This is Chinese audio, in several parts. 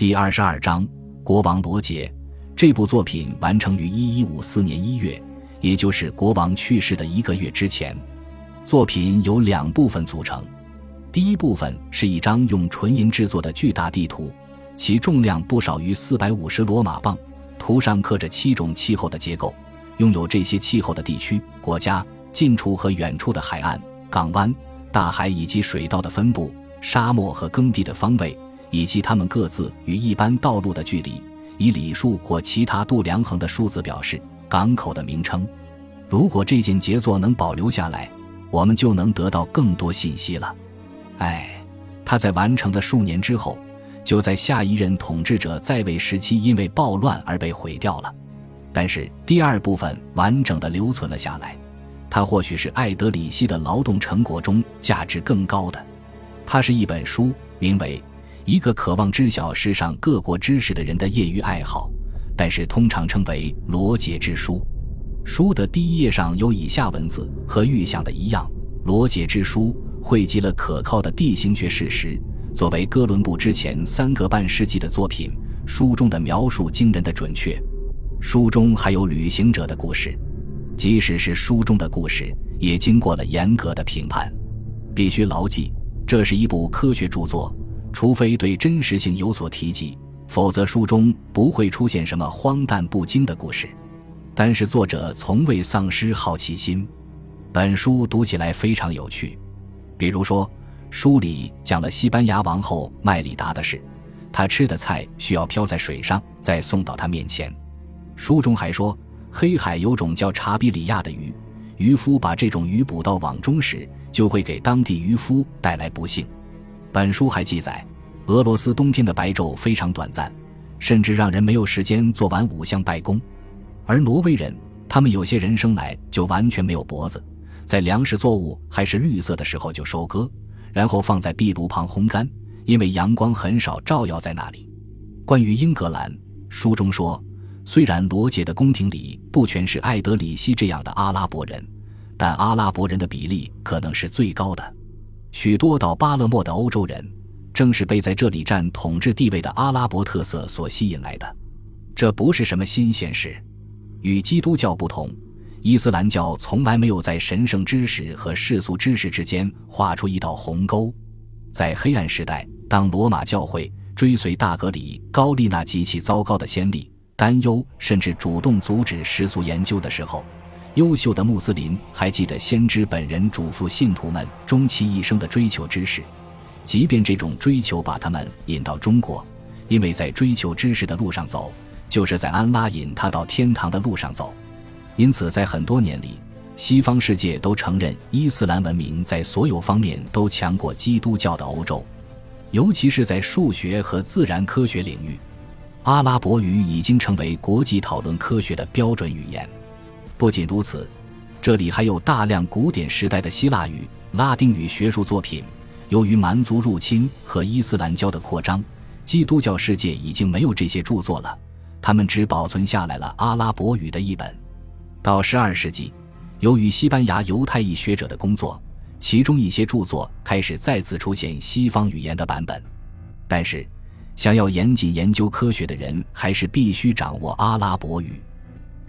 第二十二章，国王罗杰。这部作品完成于一一五四年一月，也就是国王去世的一个月之前。作品由两部分组成，第一部分是一张用纯银制作的巨大地图，其重量不少于四百五十罗马磅，图上刻着七种气候的结构，拥有这些气候的地区、国家、近处和远处的海岸、港湾、大海以及水道的分布、沙漠和耕地的方位。以及它们各自与一般道路的距离，以里数或其他度量衡的数字表示。港口的名称。如果这件杰作能保留下来，我们就能得到更多信息了。唉，它在完成的数年之后，就在下一任统治者在位时期因为暴乱而被毁掉了。但是第二部分完整的留存了下来，它或许是艾德里希的劳动成果中价值更高的。它是一本书，名为。一个渴望知晓世上各国知识的人的业余爱好，但是通常称为《罗杰之书》。书的第一页上有以下文字：和预想的一样，《罗杰之书》汇集了可靠的地形学事实。作为哥伦布之前三个半世纪的作品，书中的描述惊人的准确。书中还有旅行者的故事，即使是书中的故事，也经过了严格的评判。必须牢记，这是一部科学著作。除非对真实性有所提及，否则书中不会出现什么荒诞不经的故事。但是作者从未丧失好奇心，本书读起来非常有趣。比如说，书里讲了西班牙王后麦里达的事，她吃的菜需要漂在水上，再送到他面前。书中还说，黑海有种叫查比里亚的鱼，渔夫把这种鱼捕到网中时，就会给当地渔夫带来不幸。本书还记载，俄罗斯冬天的白昼非常短暂，甚至让人没有时间做完五项拜功。而挪威人，他们有些人生来就完全没有脖子，在粮食作物还是绿色的时候就收割，然后放在壁炉旁烘干，因为阳光很少照耀在那里。关于英格兰，书中说，虽然罗杰的宫廷里不全是艾德里希这样的阿拉伯人，但阿拉伯人的比例可能是最高的。许多到巴勒莫的欧洲人，正是被在这里占统治地位的阿拉伯特色所吸引来的。这不是什么新鲜事。与基督教不同，伊斯兰教从来没有在神圣知识和世俗知识之间画出一道鸿沟。在黑暗时代，当罗马教会追随大格里高利那极其糟糕的先例，担忧甚至主动阻止世俗研究的时候。优秀的穆斯林还记得先知本人嘱咐信徒们终其一生的追求知识，即便这种追求把他们引到中国，因为在追求知识的路上走，就是在安拉引他到天堂的路上走。因此，在很多年里，西方世界都承认伊斯兰文明在所有方面都强过基督教的欧洲，尤其是在数学和自然科学领域，阿拉伯语已经成为国际讨论科学的标准语言。不仅如此，这里还有大量古典时代的希腊语、拉丁语学术作品。由于蛮族入侵和伊斯兰教的扩张，基督教世界已经没有这些著作了，他们只保存下来了阿拉伯语的译本。到十二世纪，由于西班牙犹太裔学者的工作，其中一些著作开始再次出现西方语言的版本。但是，想要严谨研究科学的人，还是必须掌握阿拉伯语。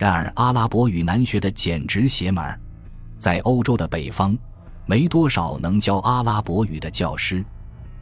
然而，阿拉伯语难学的简直邪门儿，在欧洲的北方，没多少能教阿拉伯语的教师，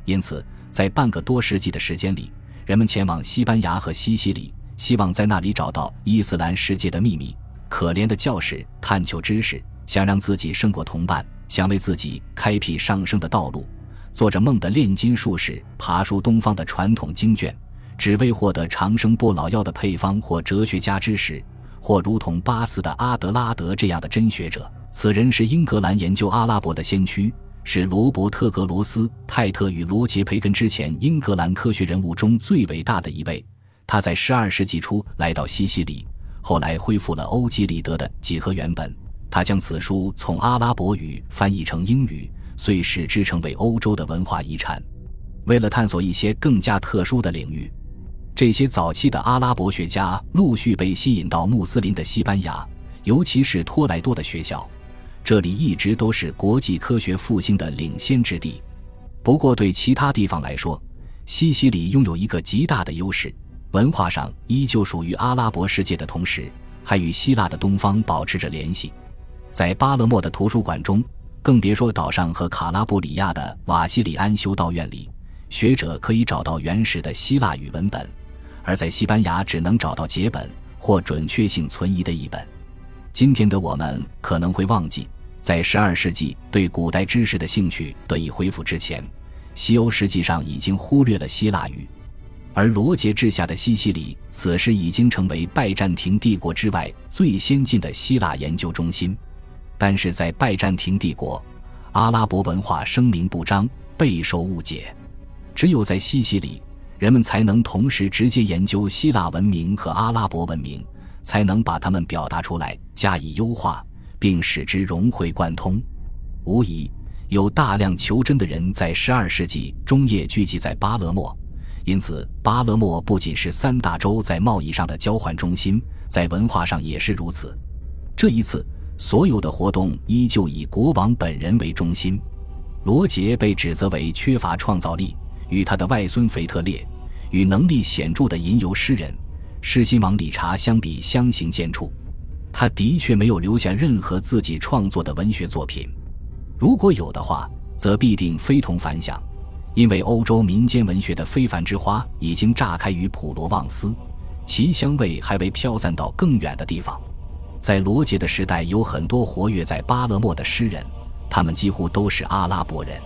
因此，在半个多世纪的时间里，人们前往西班牙和西西里，希望在那里找到伊斯兰世界的秘密。可怜的教士探求知识，想让自己胜过同伴，想为自己开辟上升的道路，做着梦的炼金术士，爬出东方的传统经卷，只为获得长生不老药的配方或哲学家知识。或如同巴斯的阿德拉德这样的真学者，此人是英格兰研究阿拉伯的先驱，是罗伯特·格罗斯泰特与罗杰·培根之前英格兰科学人物中最伟大的一位。他在12世纪初来到西西里，后来恢复了欧几里得的几何原本。他将此书从阿拉伯语翻译成英语，遂使之成为欧洲的文化遗产。为了探索一些更加特殊的领域。这些早期的阿拉伯学家陆续被吸引到穆斯林的西班牙，尤其是托莱多的学校，这里一直都是国际科学复兴的领先之地。不过，对其他地方来说，西西里拥有一个极大的优势，文化上依旧属于阿拉伯世界的同时，还与希腊的东方保持着联系。在巴勒莫的图书馆中，更别说岛上和卡拉布里亚的瓦西里安修道院里，学者可以找到原始的希腊语文本；而在西班牙，只能找到节本或准确性存疑的译本。今天的我们可能会忘记，在十二世纪对古代知识的兴趣得以恢复之前。西欧实际上已经忽略了希腊语，而罗杰治下的西西里此时已经成为拜占庭帝国之外最先进的希腊研究中心。但是在拜占庭帝国，阿拉伯文化声名不彰，备受误解。只有在西西里，人们才能同时直接研究希腊文明和阿拉伯文明，才能把它们表达出来，加以优化，并使之融会贯通。无疑。有大量求真的人在十二世纪中叶聚集在巴勒莫，因此巴勒莫不仅是三大洲在贸易上的交换中心，在文化上也是如此。这一次，所有的活动依旧以国王本人为中心。罗杰被指责为缺乏创造力，与他的外孙腓特烈与能力显著的吟游诗人狮心王理查相比相形见绌。他的确没有留下任何自己创作的文学作品。如果有的话，则必定非同凡响，因为欧洲民间文学的非凡之花已经炸开于普罗旺斯，其香味还未飘散到更远的地方。在罗杰的时代，有很多活跃在巴勒莫的诗人，他们几乎都是阿拉伯人。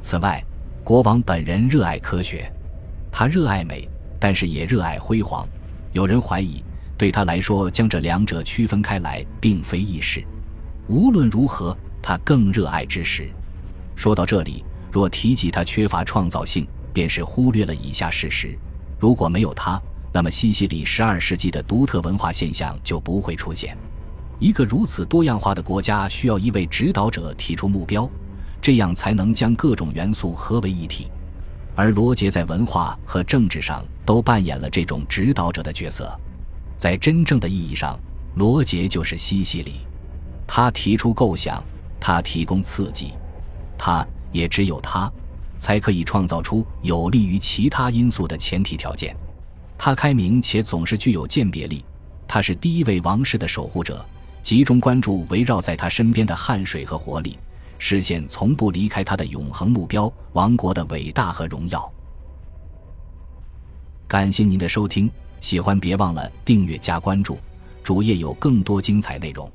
此外，国王本人热爱科学，他热爱美，但是也热爱辉煌。有人怀疑，对他来说，将这两者区分开来并非易事。无论如何。他更热爱知识。说到这里，若提及他缺乏创造性，便是忽略了以下事实：如果没有他，那么西西里十二世纪的独特文化现象就不会出现。一个如此多样化的国家需要一位指导者提出目标，这样才能将各种元素合为一体。而罗杰在文化和政治上都扮演了这种指导者的角色。在真正的意义上，罗杰就是西西里。他提出构想。他提供刺激，他也只有他，才可以创造出有利于其他因素的前提条件。他开明且总是具有鉴别力。他是第一位王室的守护者，集中关注围绕在他身边的汗水和活力，实现从不离开他的永恒目标——王国的伟大和荣耀。感谢您的收听，喜欢别忘了订阅加关注，主页有更多精彩内容。